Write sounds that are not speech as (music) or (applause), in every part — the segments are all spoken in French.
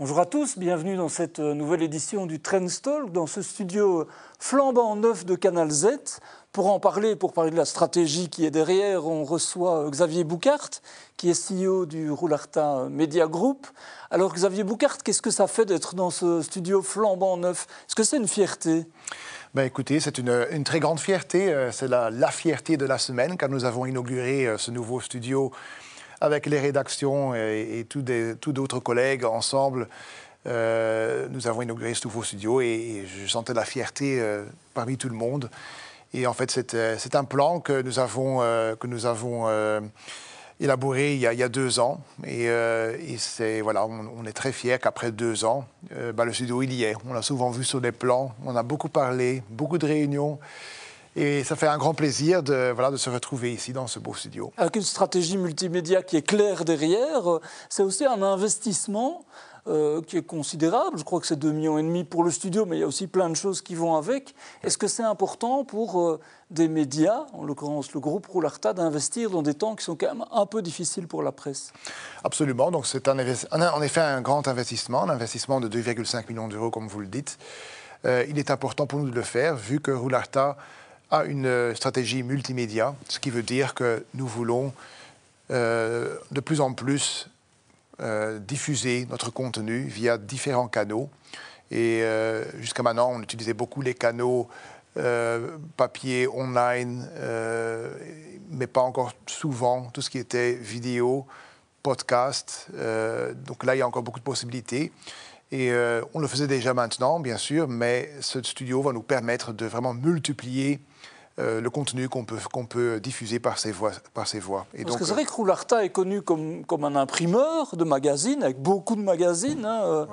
Bonjour à tous, bienvenue dans cette euh, nouvelle édition du Trendstalk, dans ce studio flambant neuf de Canal Z. Pour en parler, pour parler de la stratégie qui est derrière, on reçoit euh, Xavier Boucart, qui est CEO du Roularta Media Group. Alors Xavier Boucart, qu'est-ce que ça fait d'être dans ce studio flambant neuf? Est-ce que c'est une fierté? Ben écoutez, c'est une, très grande fierté. Euh, c'est la, la, fierté de la semaine car nous avons inauguré ce nouveau studio avec les rédactions et, tous d'autres collègues ensemble. Euh, nous avons inauguré ce nouveau studio et, je sentais la fierté euh, parmi tout le monde. Et en fait, c'est euh, un plan que nous avons, élaboré il y, a, deux ans. Et, on, est très fiers qu'après deux ans, bah, le studio, il y est. On l'a souvent vu sur des plans, on a beaucoup parlé, beaucoup de réunions. Et ça fait un grand plaisir de, voilà, de se retrouver ici dans ce beau studio. Avec une stratégie multimédia qui est claire derrière, euh, c'est aussi un investissement euh, qui est considérable. Je crois que c'est 2,5 millions et demi pour le studio, mais il y a aussi plein de choses qui vont avec. Est-ce que c'est important pour euh, des médias, en l'occurrence le groupe Roularta, d'investir dans des temps qui sont quand même un peu difficiles pour la presse? Absolument. Donc c'est en effet un grand investissement, un investissement de 2,5 millions d'euros, comme vous le dites. il est important pour nous de le faire, vu que Roularta a une euh, stratégie multimédia, ce qui veut dire que nous voulons euh, de plus en plus euh, diffuser notre contenu via différents canaux. Et jusqu'à maintenant, on utilisait beaucoup les canaux papier, online, mais pas encore souvent tout ce qui était vidéo, podcast. donc là, il y a encore beaucoup de possibilités. Et on le faisait déjà maintenant, bien sûr, mais ce studio va nous permettre de vraiment multiplier euh, le contenu qu'on peut, qu'on peut diffuser par ces voix. Par ces voix. Et Parce que c'est vrai que Roularta est connu comme, comme un imprimeur de magazines, avec beaucoup de magazines. Hein, euh,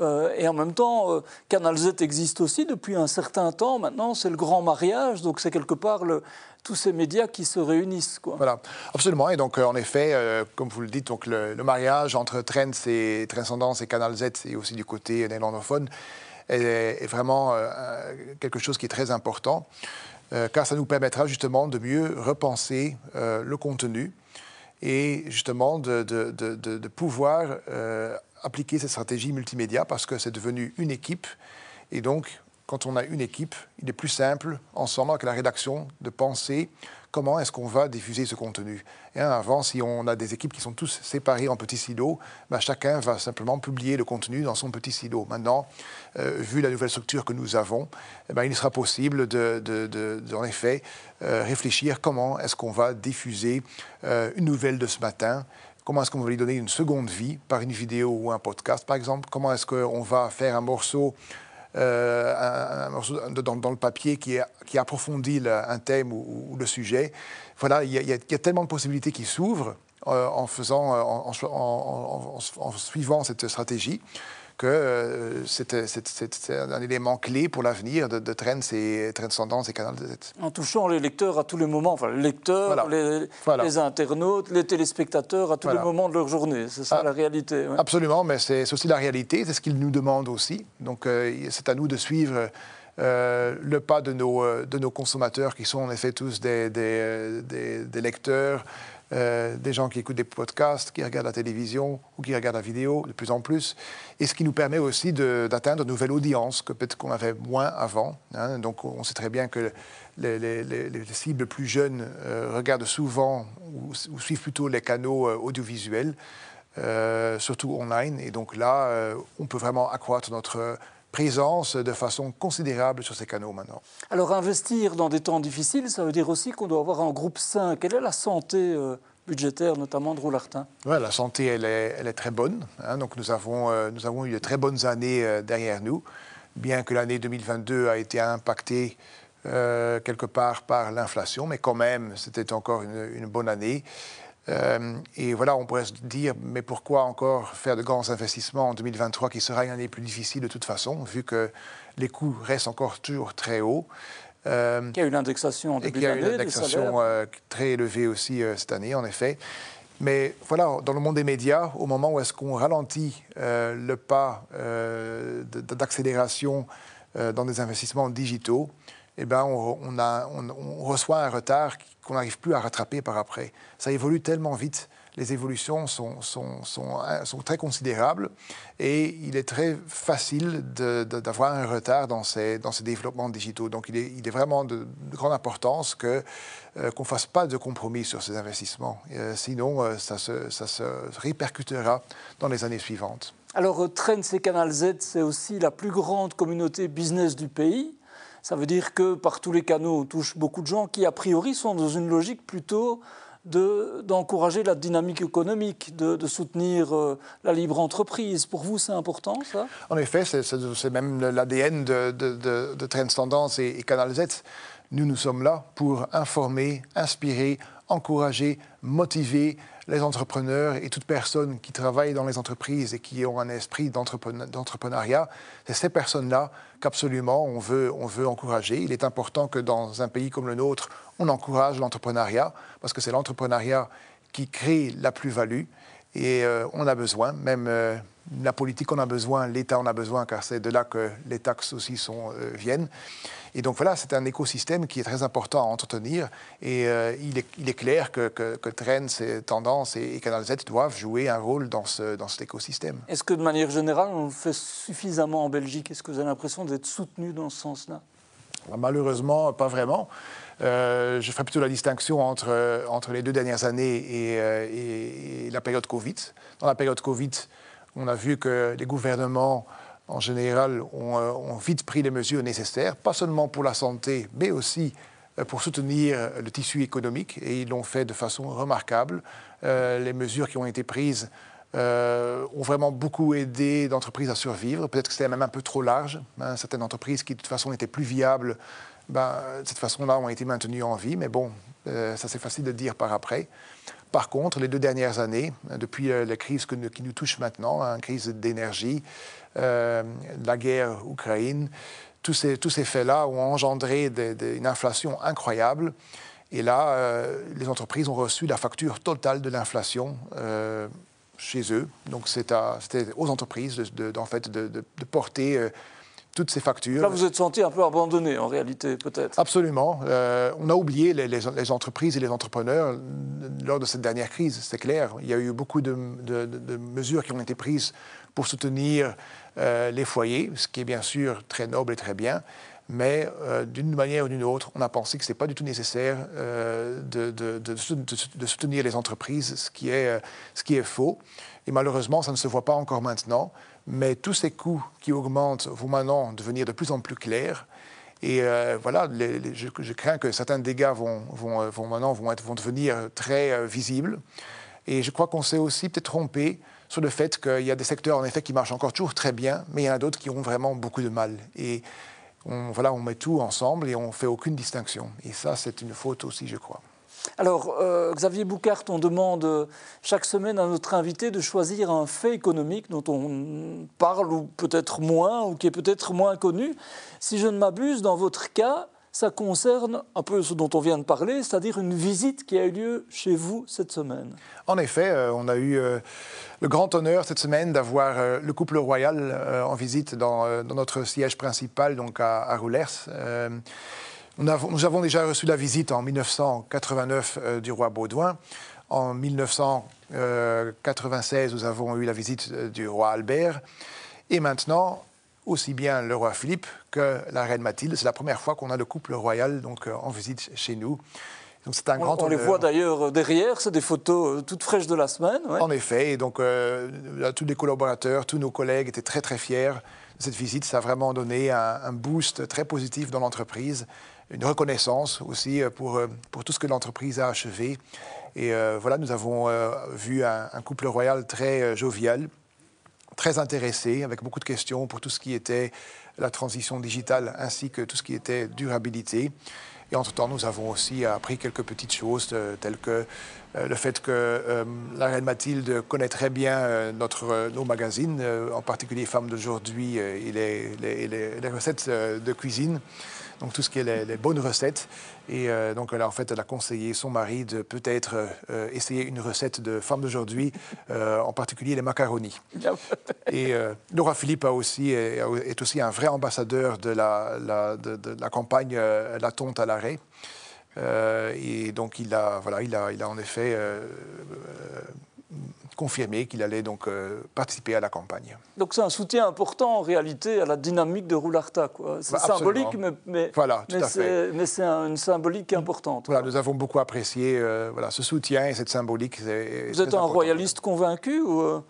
euh, et en même temps, Canal Z existe aussi depuis un certain temps. Maintenant, c'est le grand mariage, donc c'est quelque part le, tous ces médias qui se réunissent. Quoi. Voilà, absolument. Et donc, en effet, comme vous le dites, donc, le, mariage entre Trends et Transcendance et Canal Z, et aussi du côté néerlandophone, est, est vraiment quelque chose qui est très important. Euh, car ça nous permettra justement de mieux repenser euh, le contenu et justement de, de, pouvoir euh, appliquer cette stratégie multimédia parce que c'est devenu une équipe. Et donc, quand on a une équipe, il est plus simple, ensemble avec la rédaction, de penser comment est-ce qu'on va diffuser ce contenu. Et avant, si on a des équipes qui sont tous séparées en petits silos, ben, chacun va simplement publier le contenu dans son petit silo. Maintenant, euh, vu la nouvelle structure que nous avons, eh ben, il sera possible de, en effet, euh, réfléchir comment est-ce qu'on va diffuser euh, une nouvelle de ce matin Comment est-ce qu'on va lui donner une seconde vie par une vidéo ou un podcast, par exemple Comment est-ce qu'on va faire un morceau euh, dans, le papier qui, qui approfondit un thème ou, le sujet. Voilà, il y, a, tellement de possibilités qui s'ouvrent euh, en, faisant, en, suivant cette stratégie que euh, c'est un élément clé pour l'avenir de, de Trends et Transcendance et Canal Z. En touchant les lecteurs à tous les moments, enfin les lecteurs, Les, internautes, les téléspectateurs à tous les moments de leur journée. C'est ça ah, la réalité. Absolument, mais c'est aussi la réalité, c'est ce qu'ils nous demandent aussi. Donc euh, c'est à nous de suivre. Euh, le pas de nos, de nos consommateurs qui sont en effet tous des, des, des lecteurs, euh, des gens qui écoutent des podcasts, qui regardent la télévision ou qui regardent la vidéo de plus en plus, et ce qui nous permet aussi d'atteindre de, nouvelles audiences que peut-être qu'on avait moins avant. Hein. Donc on sait très bien que les, cibles plus jeunes euh, regardent souvent ou, suivent plutôt les canaux euh, audiovisuels, surtout online, et donc là, on peut vraiment accroître notre présence de façon considérable sur ces canaux maintenant. Alors investir dans des temps difficiles, ça veut dire aussi qu'on doit avoir un groupe sain. Quelle est la santé euh, budgétaire, notamment de Roulartin? Ouais, La santé, elle est, elle est très bonne. Hein. donc nous avons, euh, nous avons eu de très bonnes années euh, derrière nous, bien que l'année 2022 a été impactée quelque part par l'inflation, mais quand même, c'était encore une, une bonne année. Euh, et voilà, on pourrait se dire, mais pourquoi encore faire de grands investissements en 2023 qui sera une année plus difficile de toute façon, vu que les coûts restent encore toujours très hauts. Euh, il y a une indexation en début Et qu'il y a une indexation euh, très élevée aussi cette année, en effet. Mais voilà, dans le monde des médias, au moment où est-ce qu'on ralentit le pas d'accélération dans des investissements digitaux, eh ben on, reçoit un retard qu'on n'arrive plus à rattraper par après. Ça évolue tellement vite. les évolutions sont, sont, très considérables et il est très facile d'avoir un retard dans ces, développements digitaux. Donc il est, vraiment de, grande importance euh, qu'on ne fasse pas de compromis sur ces investissements. Euh, sinon, euh, ça, se, ça se répercutera dans les années suivantes. Alors, Trends et Canal Z, c'est aussi la plus grande communauté business du pays. Ça veut dire que par tous les canaux, on touche beaucoup de gens qui, a priori, sont dans une logique plutôt d'encourager la dynamique économique, de, soutenir euh, la libre entreprise. Pour vous, c'est important, ça? En effet, c'est même l'ADN de, de, de, et Canal Z. Nous, nous sommes là pour informer, inspirer, encourager, motiver les entrepreneurs et toute personne qui travaille dans les entreprises et qui ont un esprit d'entrepreneuriat. C'est ces personnes-là qu'absolument on veut, on veut encourager. Il est important que dans un pays comme le nôtre, on encourage l'entrepreneuriat parce que c'est l'entrepreneuriat qui crée la plus-value et euh, on a besoin, même euh, la politique en a besoin, l'État en a besoin, car c'est de là que les taxes aussi sont, euh, viennent. Et donc voilà, c'est un écosystème qui est très important à entretenir. Et il, est, il, est, clair que, que, que Trends, Tendance et, Canal Z doivent jouer un rôle dans, ce, dans cet écosystème. Est-ce que de manière générale, on le fait suffisamment en Belgique? Est-ce que vous avez l'impression d'être soutenu dans ce sens-là? Malheureusement, pas vraiment. Euh, je ferai plutôt la distinction entre, euh, entre les deux dernières années euh, et, la période Covid. Dans la période Covid, on a vu que les gouvernements, en général, ont, vite pris les mesures nécessaires, pas seulement pour la santé, mais aussi pour soutenir le tissu économique, et ils l'ont fait de façon remarquable. les mesures qui ont été prises ont vraiment beaucoup aidé d'entreprises à survivre. Peut-être que c'était même un peu trop large. Hein. certaines entreprises qui, de toute façon, n'étaient plus viables ben, de cette façon-là, ont été maintenus en vie. Mais bon, euh, ça c'est facile de dire par après. Par contre, les deux dernières années, depuis euh, la crise qui nous touche maintenant, la hein, crise d'énergie, euh, la guerre Ukraine, tous ces, faits-là ont engendré une inflation incroyable. Et là, les entreprises ont reçu la facture totale de l'inflation chez eux. Donc c'était aux entreprises de, porter toutes ces factures. Là, vous êtes senti un peu abandonné, en réalité, peut-être. Absolument. Euh, on a oublié les, les, entreprises et les entrepreneurs lors de cette dernière crise, c'est clair. Il y a eu beaucoup de, de, mesures qui ont été prises pour soutenir euh, les foyers, ce qui est bien sûr très noble et très bien. Mais euh, d'une manière ou d'une autre, on a pensé que ce n'est pas du tout nécessaire de, soutenir les entreprises, ce qui, est, ce qui est faux. Et malheureusement, ça ne se voit pas encore maintenant. Mais tous ces coûts qui augmentent vont maintenant devenir de plus en plus clairs. Et euh, voilà, je, crains que certains dégâts vont, vont, vont maintenant vont, devenir très euh, visibles. Et je crois qu'on s'est aussi peut-être trompé sur le fait qu'il y a des secteurs, en effet, qui marchent encore toujours très bien, mais il y en a d'autres qui ont vraiment beaucoup de mal. Et voilà, on met tout ensemble et on ne fait aucune distinction. Et ça, c'est une faute aussi, je crois. Alors, euh, Xavier Boucart, on demande chaque semaine à notre invité de choisir un fait économique dont on parle ou peut-être moins, ou qui est peut-être moins connu. Si je ne m'abuse, dans votre cas, ça concerne un peu ce dont on vient de parler, c'est-à-dire une visite qui a eu lieu chez vous cette semaine. En effet, euh, on a eu euh, le grand honneur cette semaine d'avoir le couple royal en visite dans, notre siège principal, donc à, à Roulers. Nous avons, déjà reçu la visite en 1989 euh, du roi Baudouin. En 1996, nous avons eu la visite euh, du roi Albert. Et maintenant, aussi bien le roi Philippe que la reine Mathilde. C'est la première fois qu'on a le couple royal donc, euh, en visite chez nous. Donc c'est un grand on, on les voit d'ailleurs derrière, c'est des photos toutes fraîches de la semaine. En effet, et donc tous les collaborateurs, tous nos collègues étaient très très fiers de cette visite. Ça a vraiment donné un, un boost très positif dans l'entreprise une reconnaissance aussi euh, pour, euh, pour tout ce que l'entreprise a achevé. Et euh, voilà, nous avons vu un, couple royal très jovial, très intéressé, avec beaucoup de questions pour tout ce qui était la transition digitale ainsi que tout ce qui était durabilité. Et entre-temps, nous avons aussi appris quelques petites choses, telles que le fait que la reine Mathilde connaît très bien notre, nos magazines, en particulier Femmes d'aujourd'hui et les, les, les, recettes de cuisine donc tout ce qui est les, bonnes recettes. Et euh, donc, elle a, en fait, elle a conseillé son mari de peut-être euh, essayer une recette de femme d'aujourd'hui, euh, en particulier les macaronis. (laughs) et Laura Philippe a aussi, est, aussi un vrai ambassadeur de la, de, la campagne La tonte à l'arrêt. et donc il a, voilà, il a, il a en effet confirmé qu'il allait donc participer à la campagne. Donc c'est un soutien important en réalité à la dynamique de Roularta. C'est bah, symbolique, mais, voilà, mais c'est une symbolique importante. Voilà, nous avons beaucoup apprécié voilà, ce soutien et cette symbolique. Vous êtes un royaliste convaincu ou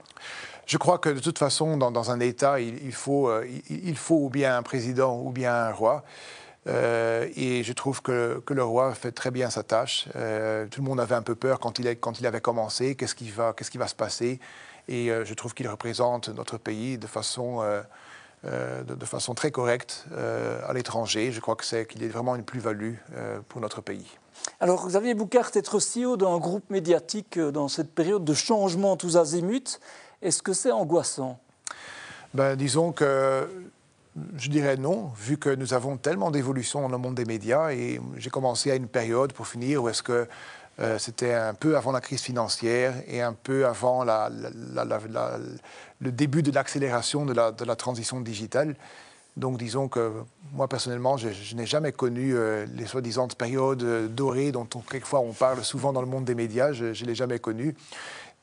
je crois que de toute façon, dans, un État, il, faut, euh, il, faut ou bien un président ou bien un roi. Euh, et je trouve que, que, le roi fait très bien sa tâche. Euh, tout le monde avait un peu peur quand il, quand il avait commencé. Qu'est-ce qui va, qu'est-ce qui va se passer Et je trouve qu'il représente notre pays de façon, de, façon très correcte à l'étranger. Je crois que c'est, qu'il est vraiment une plus-value pour notre pays. Alors, Xavier Boucart, être CEO d'un groupe médiatique dans cette période de changement tous azimuts, est-ce que c'est angoissant? Ben, Disons que je dirais non, vu que nous avons tellement d'évolution dans le monde des médias. Et j'ai commencé à une période, pour finir, où est-ce que euh, c'était un peu avant la crise financière et un peu avant le début de l'accélération de, la, transition digitale. Donc disons que moi personnellement, je, n'ai jamais connu euh, les soi-disant périodes dorées dont on, quelquefois on parle souvent dans le monde des médias. Je ne l'ai jamais connu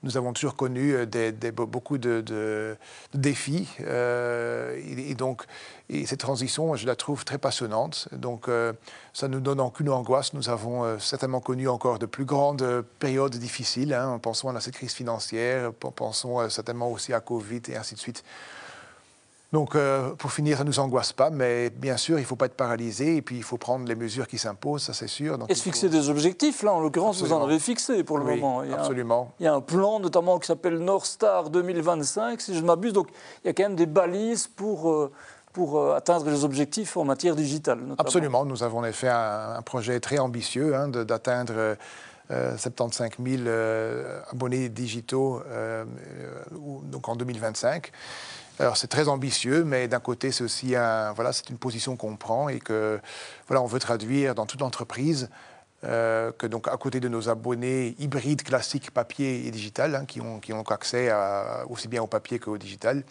nous avons toujours connu euh, beaucoup de, défis. Euh, et, donc, et cette transition, je la trouve très passionnante. Donc, euh, ça ne nous donne aucune angoisse. Nous avons certainement connu encore de plus grandes périodes difficiles. Hein. Pensons à cette crise financière, pensons certainement aussi à Covid et ainsi de suite. Donc, euh, pour finir, ça ne nous angoisse pas, mais bien sûr, il ne faut pas être paralysé et puis il faut prendre les mesures qui s'imposent, ça c'est sûr. et se fixer des objectifs, là en l'occurrence, vous en avez fixé pour le moment. Il absolument. il y a un plan notamment qui s'appelle North Star 2025, si je ne m'abuse, donc il y a quand même des balises pour. Euh, pour euh, atteindre les objectifs en matière digitale. Absolument, nous avons en effet un, projet très ambitieux hein, d'atteindre 75 000 abonnés digitaux donc en 2025. Alors c'est très ambitieux, mais d'un côté c'est aussi un, voilà, c'est une position qu'on prend et que voilà, on veut traduire dans toute l'entreprise. Euh, que donc à côté de nos abonnés hybrides classiques papier et digital, hein, qui, ont, accès aussi bien au papier qu'au digital,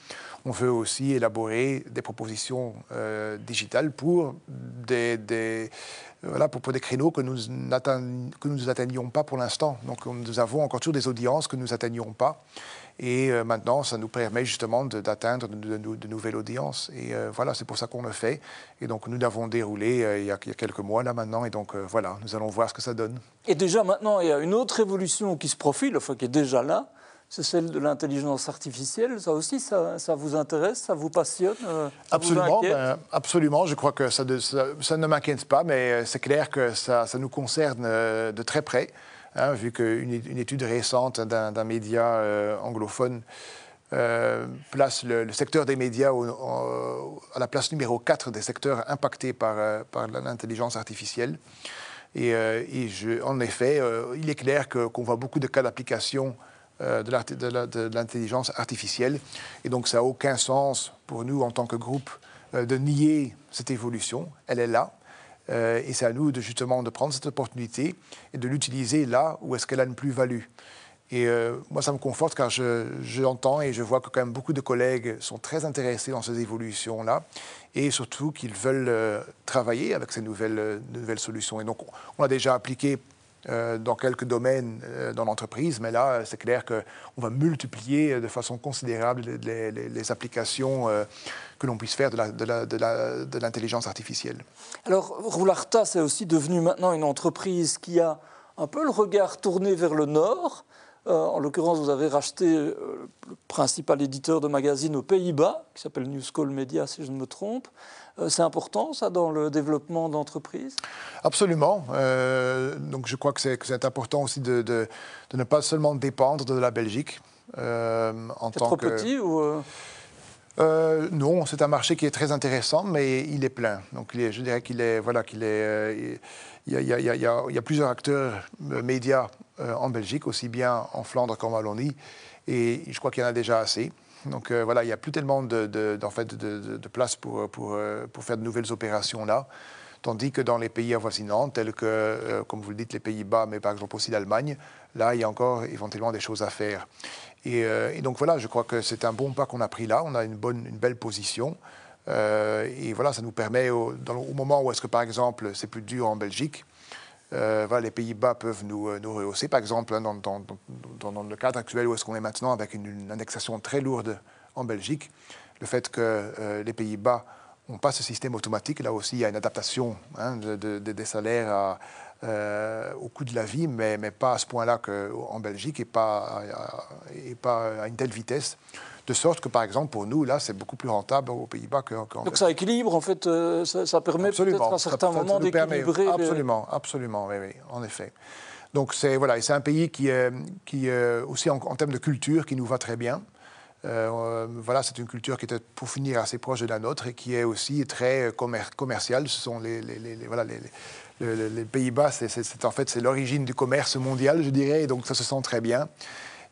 on veut aussi élaborer des propositions euh, digitales pour des, voilà, pour, des créneaux que nous n'atteignions pas pour l'instant. Donc nous avons encore toujours des audiences que nous n'atteignions pas. Et euh, maintenant, ça nous permet justement d'atteindre de, nouvelles audiences. Et euh, voilà, c'est pour ça qu'on le fait. Et donc, nous l'avons déroulé euh, il, y a, quelques mois là maintenant. Et donc, voilà, nous allons voir ce que ça donne. Et déjà maintenant, il y a une autre évolution qui se profile, enfin qui est déjà là. C'est celle de l'intelligence artificielle. Ça aussi, ça, ça, vous intéresse, ça vous passionne Absolument, ben, absolument. Je crois que ça, ça ne m'inquiète pas, mais c'est clair que ça, nous concerne de très près. Hein, vu qu'une une étude récente d'un média euh, anglophone euh, place le, secteur des médias à la place numéro 4 des secteurs impactés par, euh, l'intelligence artificielle. Et, en effet, il est clair qu'on voit beaucoup de cas d'application de l'intelligence artificielle. Et donc, ça n'a aucun sens pour nous, en tant que groupe, de nier cette évolution. Elle est là. Euh, et c'est à nous de, justement de prendre cette opportunité et de l'utiliser là où est-ce qu'elle a une plus-value. Et euh, moi, ça me conforte car j'entends et je vois que quand même beaucoup de collègues sont très intéressés dans ces évolutions-là et surtout qu'ils veulent euh, travailler avec ces nouvelles, nouvelles solutions. Et donc, on a déjà appliqué dans quelques domaines dans l'entreprise, mais là, c'est clair qu'on va multiplier de façon considérable les, applications que l'on puisse faire de l'intelligence artificielle. Alors, Roularta, c'est aussi devenu maintenant une entreprise qui a un peu le regard tourné vers le nord. Euh, en l'occurrence, vous avez racheté euh, le principal éditeur de magazines aux Pays-Bas, qui s'appelle News Call Media, si je ne me trompe. Euh, c'est important, ça, dans le développement d'entreprises Absolument. donc, je crois que c'est important aussi de, de, ne pas seulement dépendre de la Belgique. en tant trop que... petit ou euh, non, c'est un marché qui est très intéressant, mais il est plein. Donc, je dirais qu'il est, voilà, qu'il est, il y, a, plusieurs acteurs euh, médias euh, en Belgique, aussi bien en Flandre qu'en Wallonie, et je crois qu'il y en a déjà assez. Donc voilà, il n'y a plus tellement de, fait, de, place pour, pour, pour, faire de nouvelles opérations là. Tandis que dans les pays avoisinants, tels que, comme vous le dites, les Pays-Bas, mais par exemple aussi l'Allemagne, là, il y a encore éventuellement des choses à faire. Euh, et, donc voilà, je crois que c'est un bon pas qu'on a pris là. On a une, bonne, une belle position. Euh, et voilà, ça nous permet, au, moment où est-ce que par exemple c'est plus dur en Belgique, voilà, les Pays-Bas peuvent nous, nous, rehausser, par exemple, hein, dans, le cadre actuel où est-ce qu'on est maintenant avec une, indexation très lourde en Belgique, le fait que les Pays-Bas n'ont pas ce système automatique, là aussi il y a une adaptation hein, des salaires euh, au coût de la vie, mais, pas à ce point-là qu'en Belgique et pas à une telle vitesse. De sorte que, par exemple, pour nous, là, c'est beaucoup plus rentable aux Pays-Bas qu'en qu Donc ça équilibre, en fait, euh, ça, permet peut-être à certains moments d'équilibrer. Absolument, absolument, oui, oui, en effet. Donc c'est voilà, c'est un pays qui, est, qui aussi en, termes de culture, qui nous va très bien. Euh, voilà, c'est une culture qui est pour finir assez proche de la nôtre et qui est aussi très commerciale. Ce sont les, les, les voilà, les, les Pays-Bas, c'est en fait c'est l'origine du commerce mondial, je dirais, et donc ça se sent très bien.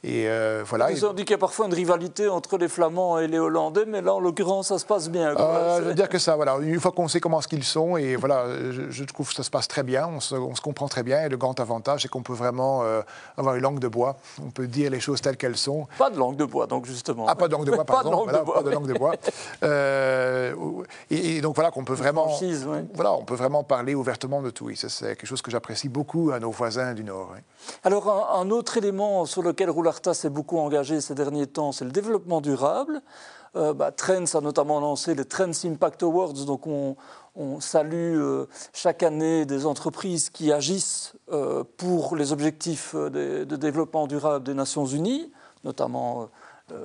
Et euh, voilà. Ils ont dit qu'il y a parfois une rivalité entre les Flamands et les Hollandais, mais là, en l'occurrence, ça se passe bien. Euh, je veux dire que ça, voilà, une fois qu'on sait comment ce qu'ils sont, et voilà, je, trouve que ça se passe très bien, on se, comprend très bien, et le grand avantage, c'est qu'on peut vraiment euh, avoir une langue de bois, on peut dire les choses telles qu'elles sont. Pas de langue de bois, donc justement. Ah, pas de langue de bois, (laughs) pardon. pas de langue, de, bois, pas de langue de bois. et, donc voilà, qu'on peut vraiment, voilà, on peut vraiment parler ouvertement de tout. c'est quelque chose que j'apprécie beaucoup à nos voisins du Nord. Alors, un, autre élément sur lequel roule s'est beaucoup engagé ces derniers temps, c'est le développement durable. Euh, bah, Trends a notamment lancé les Trends Impact Awards, donc on, salue euh, chaque année des entreprises qui agissent euh, pour les objectifs de, développement durable des Nations Unies, notamment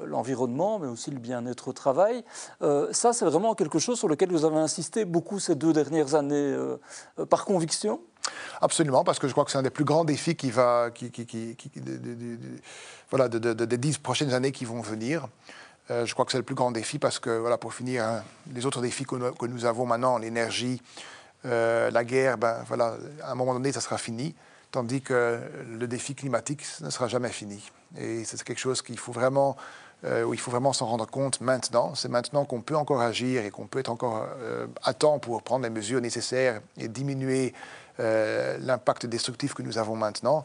l'environnement, mais aussi le bien-être au travail. ça, c'est vraiment quelque chose sur lequel vous avez insisté beaucoup ces deux dernières années, par conviction? Absolument, parce que je crois que c'est un des plus grands défis qui va, voilà, des dix prochaines années qui vont venir. Euh, je crois que c'est le plus grand défi parce que, voilà, pour finir, hein, les autres défis que nous, avons maintenant, l'énergie, euh, la guerre, ben, voilà, à un moment donné, ça sera fini, tandis que le défi climatique ne sera jamais fini. Et c'est quelque chose qu'il faut vraiment, euh, où il faut vraiment s'en rendre compte maintenant. C'est maintenant qu'on peut encore agir et qu'on peut être encore à temps pour prendre les mesures nécessaires et diminuer euh, l'impact destructif que nous avons maintenant.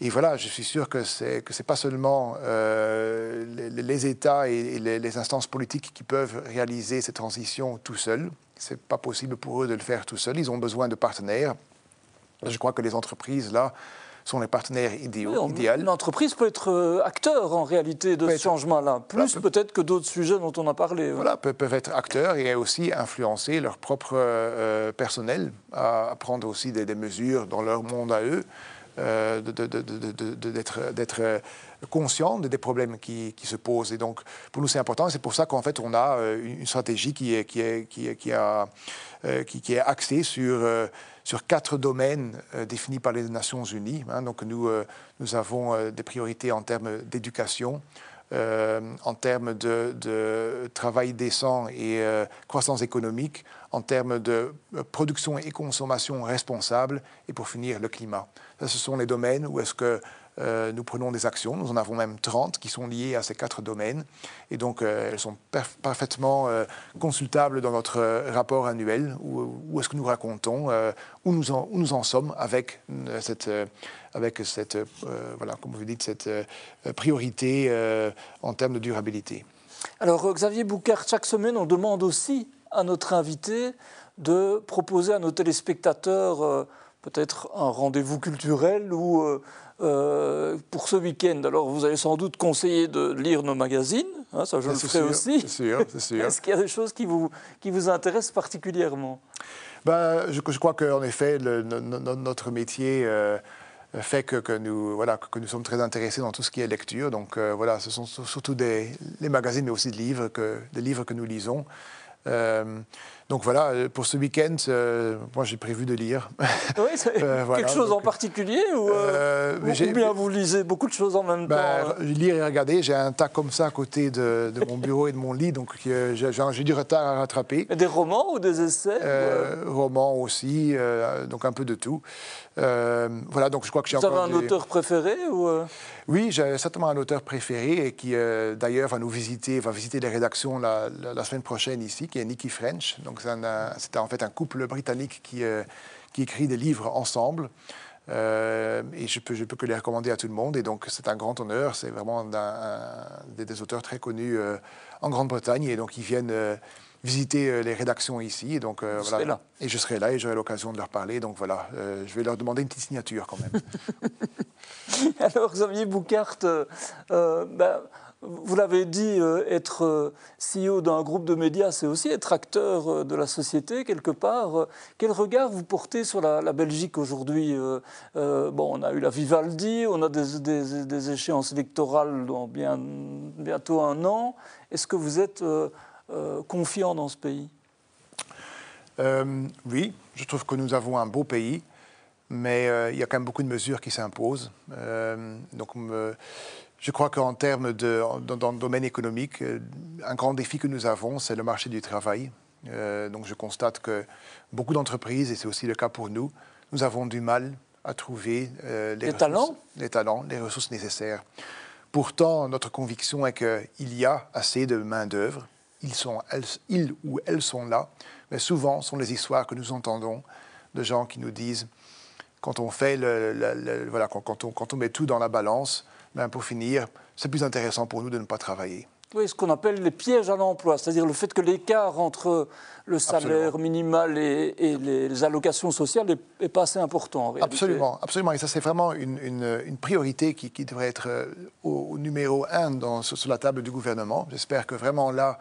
Et voilà, je suis sûr que ce n'est que pas seulement euh, les, États et, les, instances politiques qui peuvent réaliser cette transition tout seuls. Ce n'est pas possible pour eux de le faire tout seuls. Ils ont besoin de partenaires. Je crois que les entreprises, là, sont les partenaires idéaux. Oui, Une entreprise peut être euh, acteur en réalité de ce changement-là, plus peut-être que d'autres sujets dont on a parlé. Voilà, peuvent être acteurs et aussi influencer leur propre euh, personnel à, prendre aussi des, mesures dans leur monde à eux, euh, d'être conscient des problèmes qui, se posent. Et donc, pour nous, c'est important. C'est pour ça qu'en fait, on a une stratégie qui est, qui est, qui est, qui a, qui, qui, est axée sur sur quatre domaines euh, définis par les Nations Unies. Hein. donc nous, euh, nous avons euh, des priorités en termes d'éducation, en termes de, travail décent et croissance économique, en termes de production et consommation responsable, et pour finir, le climat. ce sont les domaines où est-ce que euh, nous prenons des actions, nous en avons même 30 qui sont liées à ces quatre domaines. Et donc, euh, elles sont parfaitement euh, consultables dans notre rapport annuel, où, est-ce que nous racontons où, nous en, où nous en sommes avec cette, avec cette voilà, comme vous dites, cette priorité en termes de durabilité. Alors, Xavier Boucard, chaque semaine, on demande aussi à notre invité de proposer à nos téléspectateurs peut-être un rendez-vous culturel ou euh, pour ce week-end. Alors, vous allez sans doute conseiller de lire nos magazines, hein, ça je le ferai aussi. C'est sûr, c'est sûr. Est-ce qu'il y a des choses qui vous, qui vous intéressent particulièrement? Ben, je, crois qu'en effet, notre métier euh, fait que, que, nous, voilà, que nous sommes très intéressés dans tout ce qui est lecture. Donc euh, voilà, ce sont surtout des les magazines, mais aussi des livres que, des livres que nous lisons. Donc voilà, euh, pour ce week-end, euh, moi j'ai prévu de lire. Oui, (laughs) euh, quelque chose en particulier ou, bien vous lisez beaucoup de choses en même ben, temps Lire et regarder, j'ai un tas comme ça à côté de, mon bureau et de mon lit, donc j'ai du retard à rattraper. des romans ou des essais? Romans aussi, donc un peu de tout. Voilà, donc je crois que j'ai encore... Vous avez un auteur préféré ou Oui, j'ai certainement un auteur préféré et qui d'ailleurs va nous visiter, va visiter les rédactions la, la, semaine prochaine ici, qui est Nicky French. Donc c'est en fait un couple britannique qui, euh, qui écrit des livres ensemble. Euh, et je peux, je peux que les recommander à tout le monde. Et donc, c'est un grand honneur. C'est vraiment des, auteurs très connus euh, en Grande-Bretagne. Et donc, ils viennent, visiter les rédactions ici. Et donc, voilà. là. Et je serai là et j'aurai l'occasion de leur parler. Donc voilà, je vais leur demander une petite signature quand même. (laughs) Alors, Xavier Boucart, ben, vous l'avez dit, euh, être euh, CEO d'un groupe de médias, c'est aussi être acteur euh, de la société quelque part. Quel regard vous portez sur la, Belgique aujourd'hui Bon, on a eu la Vivaldi, on a des, échéances électorales dans bien, bientôt un an. Est-ce que vous êtes confiant dans ce pays? Oui, je trouve que nous avons un beau pays, mais il y a quand même beaucoup de mesures qui s'imposent. donc, je crois qu'en termes de, dans, le domaine économique, euh, un grand défi que nous avons, c'est le marché du travail. Euh, donc je constate que beaucoup d'entreprises, et c'est aussi le cas pour nous, nous avons du mal à trouver euh, les, talents? les talents, les ressources nécessaires. Pourtant, notre conviction est qu'il y a assez de main-d'œuvre. Ils, sont, ils ou elles sont là, mais souvent, ce sont les histoires que nous entendons de gens qui nous disent quand on fait le, voilà, quand, on, quand on met tout dans la balance, ben, pour finir, c'est plus intéressant pour nous de ne pas travailler. Oui, ce qu'on appelle les pièges à l'emploi, c'est-à-dire le fait que l'écart entre le salaire minimal et, les allocations sociales n'est pas assez important. absolument, absolument. Et ça, c'est vraiment une, une, priorité qui, qui, devrait être euh, au, numéro un dans, sur, la table du gouvernement. J'espère que vraiment là,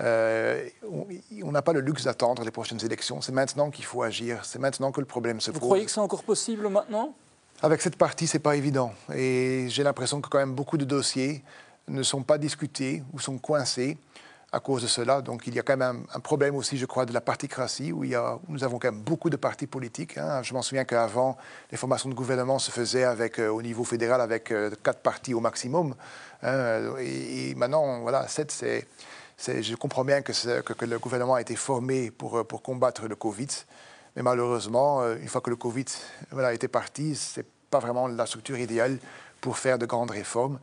euh, on n'a pas le luxe d'attendre les prochaines élections. C'est maintenant qu'il faut agir. C'est maintenant que le problème se pose. Vous croyez que c'est encore possible maintenant? Avec cette partie, c'est pas évident. Et j'ai l'impression que quand même beaucoup de dossiers ne sont pas discutés ou sont coincés à cause de cela. Donc il y a quand même un, problème aussi, je crois, de la particratie, où, il y a, nous avons quand même beaucoup de partis politiques. Hein. Je m'en souviens qu'avant, les formations de gouvernement se faisaient avec, euh, au niveau fédéral avec euh, quatre partis au maximum. Hein. Et, maintenant, voilà, sept, c'est... Je comprends bien que, le gouvernement a été formé pour, pour combattre le Covid. Mais malheureusement, euh, une fois que le Covid voilà, était parti, ce n'est pas vraiment la structure idéale pour faire de grandes réformes.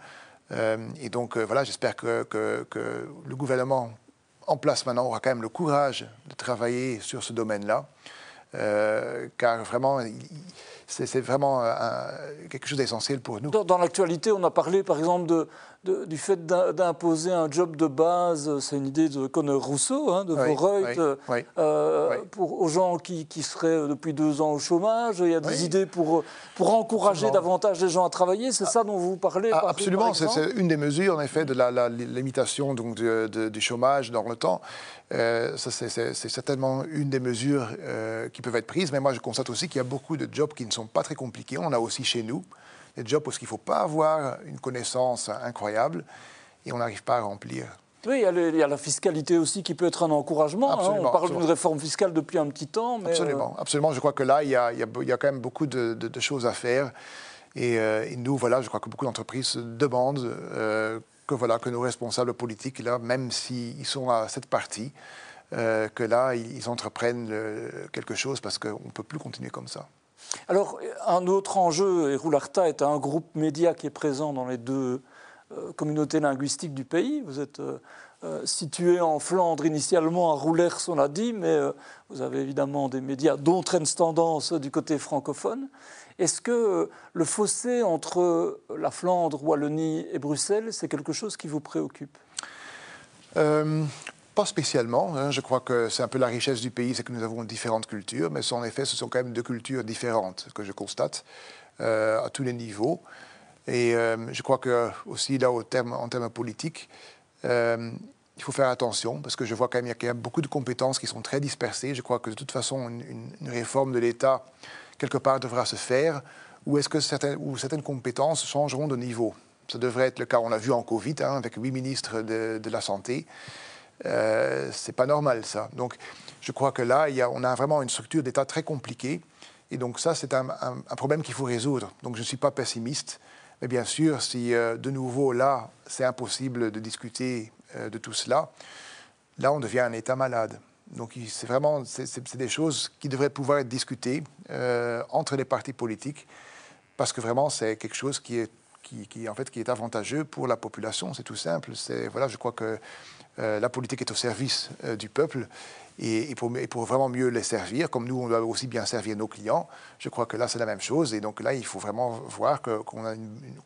Euh, et donc, euh, voilà, j'espère que, le gouvernement en place maintenant aura quand même le courage de travailler sur ce domaine-là. car vraiment, c'est vraiment quelque chose d'essentiel pour nous. Dans, l'actualité, on a parlé par exemple de, du fait d'imposer un job de base, c'est une idée de Conor Rousseau, hein, de oui, euh, pour, aux gens qui, qui, seraient depuis deux ans au chômage. Il y a des idées pour, pour encourager davantage les gens à travailler. C'est ça dont vous parlez ah, Absolument, c'est une des mesures en effet de la, la limitation donc, du chômage dans le temps. Euh, c'est certainement une des mesures euh, qui peuvent être prises, mais moi je constate aussi qu'il y a beaucoup de jobs qui ne sont pas très compliqués. On a aussi chez nous des jobs parce qu'il ne faut pas avoir une connaissance incroyable et on n'arrive pas à remplir. Oui, il y, a la fiscalité aussi qui peut être un encouragement. Hein. On parle d'une réforme fiscale depuis un petit temps. Mais absolument, euh, absolument. Je crois que là, il y a, il y a quand même beaucoup de, choses à faire. Et, nous, voilà, je crois que beaucoup d'entreprises demandent que, voilà, que nos responsables politiques, là, même s'ils sont à cette partie, euh, que là, ils entreprennent quelque chose parce qu'on ne peut plus continuer comme ça. Alors, un autre enjeu, et Roularta est un groupe média qui est présent dans les deux euh, communautés linguistiques du pays. Vous êtes euh, situé en Flandre initialement à Roulers, on l'a dit, mais vous avez évidemment des médias, dont Trends Tendance du côté francophone. Est-ce que euh, le fossé entre la Flandre, Wallonie et Bruxelles, c'est quelque chose qui vous préoccupe? Euh, Pas spécialement. Hein. Je crois que c'est un peu la richesse du pays, c'est que nous avons différentes cultures, mais en effet, ce sont quand même deux cultures différentes que je constate euh, à tous les niveaux. Et je crois que aussi là, en termes politiques, il faut faire attention parce que je vois quand même qu'il y a beaucoup de compétences qui sont très dispersées. Je crois que de toute façon, une réforme de l'État quelque part devra se faire ou est-ce que certaines compétences changeront de niveau? Ça devrait être le cas, on l'a vu en Covid, hein, avec huit ministres de, la Santé. Euh, c'est pas normal, ça. Donc, je crois que là, on a vraiment une structure d'État très compliquée. Et donc, ça, c'est un, problème qu'il faut résoudre. Donc, je ne suis pas pessimiste. Mais bien sûr, si euh, de nouveau, là, c'est impossible de discuter euh, de tout cela, là, on devient un État malade. Donc c'est vraiment c'est des choses qui devraient pouvoir être discutées entre les partis politiques parce que vraiment c'est quelque chose qui est qui, en fait qui est avantageux pour la population. C'est tout simple. C'est voilà, je crois que euh, la politique est au service euh, du peuple et, pour, vraiment mieux les servir, comme nous, on doit aussi bien servir nos clients. Je crois que là, c'est la même chose. Et donc là, il faut vraiment voir que,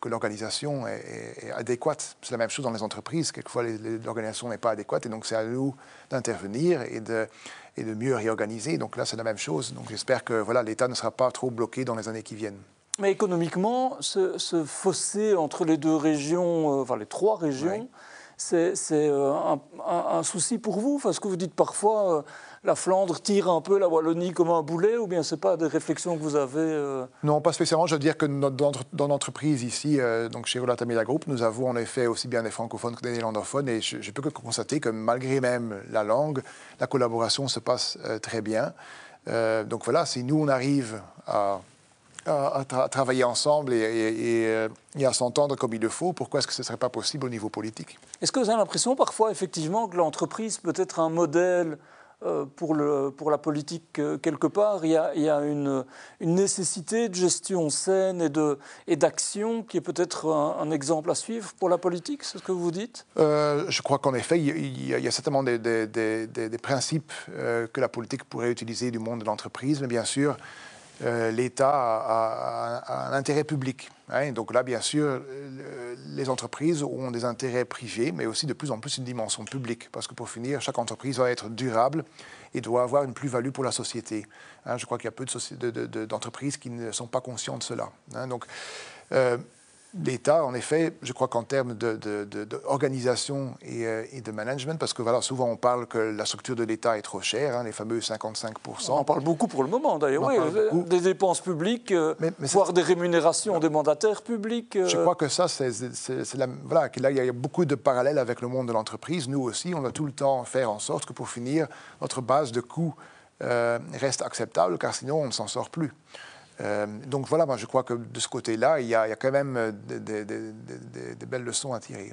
que l'organisation est, adéquate. C'est la même chose dans les entreprises. Quelquefois, l'organisation n'est pas adéquate. Et donc, c'est à nous d'intervenir et de, et de mieux réorganiser. Donc là, c'est la même chose. Donc j'espère que voilà, l'État ne sera pas trop bloqué dans les années qui viennent. Mais économiquement, ce, fossé entre les deux régions, euh, enfin les trois régions, c'est euh, un, souci pour vous Parce que vous dites parfois, euh, la Flandre tire un peu la Wallonie comme un boulet, ou bien ce n'est pas des réflexions que vous avez euh? Non, pas spécialement. Je veux dire que dans l'entreprise ici, donc chez Rolata Media Group, nous avons en effet aussi bien des francophones que des néerlandophones, et je, ne peux que constater que malgré même la langue, la collaboration se passe très bien. donc voilà, si nous on arrive à à, travailler ensemble et, et, à s'entendre comme il le faut, pourquoi est-ce que ce ne serait pas possible au niveau politique? Est-ce que vous avez l'impression parfois effectivement que l'entreprise peut être un modèle euh, pour, le, pour la politique euh, quelque part? Il y a, il y a une, une, nécessité de gestion saine et d'action qui est peut-être un, exemple à suivre pour la politique, c'est ce que vous dites? Euh, Je crois qu'en effet, il y, a, certainement des, des, des, des principes que la politique pourrait utiliser du monde de l'entreprise, mais bien sûr, euh, l'État a, un intérêt public. Hein. Donc là, bien sûr, euh, les entreprises ont des intérêts privés, mais aussi de plus en plus une dimension publique. Parce que pour finir, chaque entreprise doit être durable et doit avoir une plus-value pour la société. Hein. je crois qu'il y a peu d'entreprises qui ne sont pas conscientes de cela. Hein. Donc, euh, L'État, en effet, je crois qu'en termes d'organisation euh, et, de management, parce que voilà, souvent on parle que la structure de l'État est trop chère, hein, les fameux 55%. On en parle beaucoup pour le moment d'ailleurs, oui, des dépenses publiques, euh, voire des rémunérations des mandataires publics. Je crois que ça, c'est voilà, là, il y a beaucoup de parallèles avec le monde de l'entreprise. Nous aussi, on doit tout le temps faire en sorte que pour finir, notre base de coûts euh, reste acceptable, car sinon on ne s'en sort plus. Euh, donc voilà, moi je crois que de ce côté-là, il, y a quand même euh, des, belles leçons à tirer.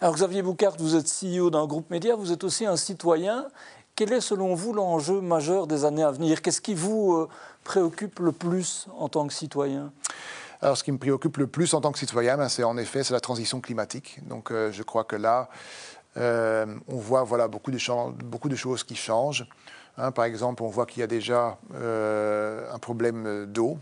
Alors Xavier Boucard, vous êtes CEO d'un groupe média, vous êtes aussi un citoyen. Quel est selon vous l'enjeu majeur des années à venir? Qu'est-ce qui vous euh, préoccupe le plus en tant que citoyen? Alors, ce qui me préoccupe le plus en tant que citoyen, ben, c'est en effet c'est la transition climatique. Donc, je crois que là, on voit voilà beaucoup de, beaucoup de choses qui changent. Hein, par exemple, on voit qu'il y a déjà euh, un problème d'eau.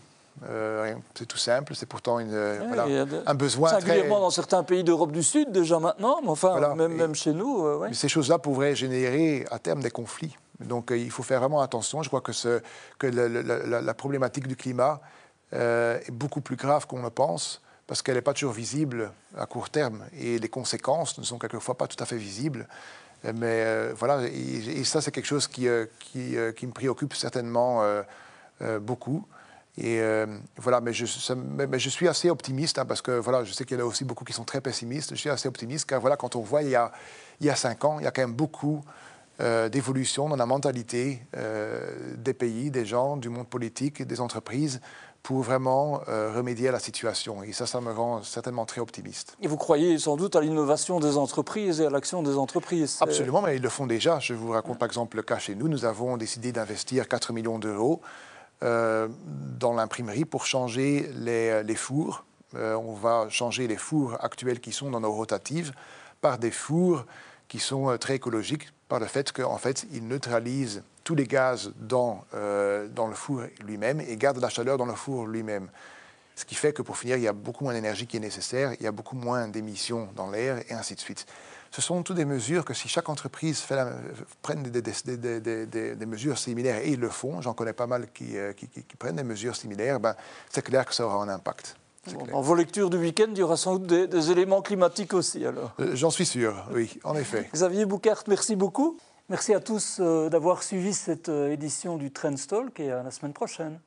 Euh, c'est tout simple, c'est pourtant une, un besoin. Singulièrement dans certains pays d'Europe du Sud déjà maintenant, mais enfin même, même, chez nous. Euh, ces choses-là pourraient générer à terme des conflits. Donc il faut faire vraiment attention. Je crois que, ce, que la, problématique du climat est beaucoup plus grave qu'on le pense parce qu'elle n'est pas toujours visible à court terme et les conséquences ne sont quelquefois pas tout à fait visibles. Mais euh, voilà, et, ça, c'est quelque chose qui, euh, euh, qui, me préoccupe certainement beaucoup. Et voilà, mais je, mais, je, suis assez optimiste hein, parce que voilà, je sais qu'il y en a aussi beaucoup qui sont très pessimistes. Je suis assez optimiste car voilà, quand on voit il y a, il y a cinq ans, il y a quand même beaucoup d'évolution dans la mentalité des pays, des gens, du monde politique, des entreprises pour vraiment euh, remédier à la situation. Et ça, ça me rend certainement très optimiste. Et vous croyez sans doute à l'innovation des entreprises et à l'action des entreprises Absolument, mais ils le font déjà. Je vous raconte par exemple le cas chez nous. Nous avons décidé d'investir 4 millions d'euros euh, dans l'imprimerie pour changer les, les fours. Euh, on va changer les fours actuels qui sont dans nos rotatives par des fours qui sont très écologiques par le fait qu'en fait, ils neutralisent tous les gaz dans, euh, dans le four lui-même et garde la chaleur dans le four lui-même. Ce qui fait que pour finir, il y a beaucoup moins d'énergie qui est nécessaire, il y a beaucoup moins d'émissions dans l'air et ainsi de suite. Ce sont toutes des mesures que si chaque entreprise fait prenne des, des, des, des, mesures similaires, et ils le font, j'en connais pas mal qui, euh, qui, qui, prennent des mesures similaires, ben, c'est clair que ça aura un impact. dans vos lectures du week-end, il y aura sans doute des, éléments climatiques aussi alors. Euh, j'en suis sûr, oui, en effet. (laughs) Xavier Boucart, merci beaucoup. Merci à tous euh, d'avoir suivi cette euh, édition du Trend Talk et à la semaine prochaine.